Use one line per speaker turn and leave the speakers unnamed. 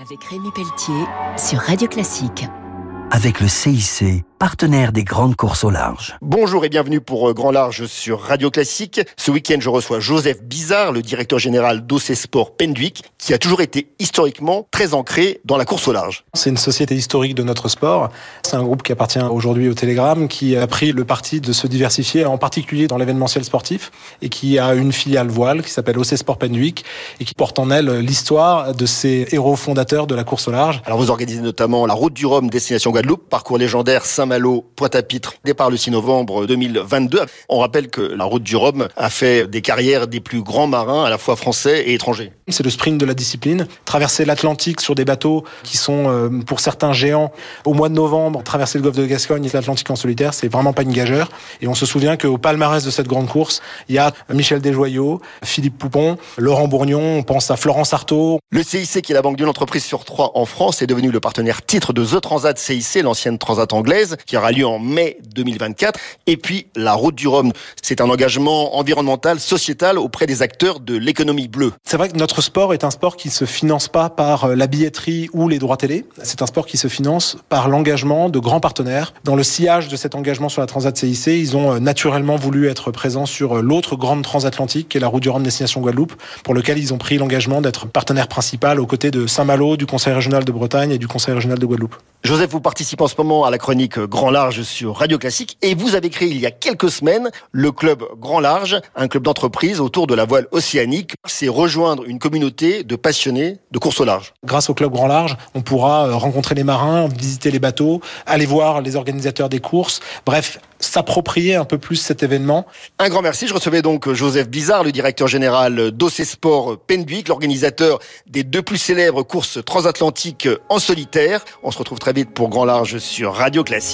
avec Rémi Pelletier sur Radio Classique.
Avec le CIC, partenaire des grandes courses au large.
Bonjour et bienvenue pour euh, Grand Large sur Radio Classique. Ce week-end, je reçois Joseph Bizarre, le directeur général d'OC Sport Penduic, qui a toujours été historiquement très ancré dans la course au large.
C'est une société historique de notre sport. C'est un groupe qui appartient aujourd'hui au Télégramme, qui a pris le parti de se diversifier, en particulier dans l'événementiel sportif, et qui a une filiale voile qui s'appelle OC Sport Penduic, et qui porte en elle l'histoire de ces héros fondateurs de la course au large.
Alors vous organisez notamment la Route du Rhum, destination Guadeloupe, parcours légendaire Saint-Malo, Pointe-à-Pitre, départ le 6 novembre 2022. On rappelle que la Route du Rhum a fait des carrières des plus grands marins, à la fois français et étrangers.
C'est le sprint de la discipline. Traverser l'Atlantique sur des bateaux qui sont, euh, pour certains géants, au mois de novembre, traverser le golfe de Gascogne et l'Atlantique en solitaire, c'est vraiment pas une gageure. Et on se souvient qu'au palmarès de cette grande course, il y a Michel Desjoyaux, Philippe Poupon, Laurent Bourgnon, on pense à Florence Artaud.
Le CIC, qui est la banque d'une entreprise sur trois en France, est devenu le partenaire titre de The Transat CIC, l'ancienne Transat anglaise, qui aura lieu en mai 2024. Et puis, la Route du Rhum, c'est un engagement environnemental, sociétal auprès des acteurs de l'économie bleue.
C'est vrai que notre sport est un sport qui se finance pas par euh, la billetterie ou les droits télé. C'est un sport qui se finance par l'engagement de grands partenaires. Dans le sillage de cet engagement sur la Transat CIC, ils ont euh, naturellement voulu être présents sur euh, l'autre grande transatlantique, qui est la Route du Rhum destination Guadeloupe, pour lequel ils ont pris l'engagement d'être partenaire principal aux côtés de Saint-Malo, du Conseil régional de Bretagne et du Conseil régional de Guadeloupe.
Joseph, vous participez en ce moment à la chronique Grand Large sur Radio Classique et vous avez créé il y a quelques semaines le club Grand Large, un club d'entreprise autour de la voile océanique. C'est rejoindre une communauté de passionnés de course au large.
Grâce au club Grand Large, on pourra euh, rencontrer les marins, visiter les bateaux, aller voir les organisateurs des courses, bref, s'approprier un peu plus cet événement.
Un grand merci. Je recevais donc Joseph Bizarre, le directeur général d'OC Sport Penduic, l'organisateur des deux plus célèbres courses transatlantiques en solitaire. On se retrouve très vite pour Grand Large sur Radio Classique.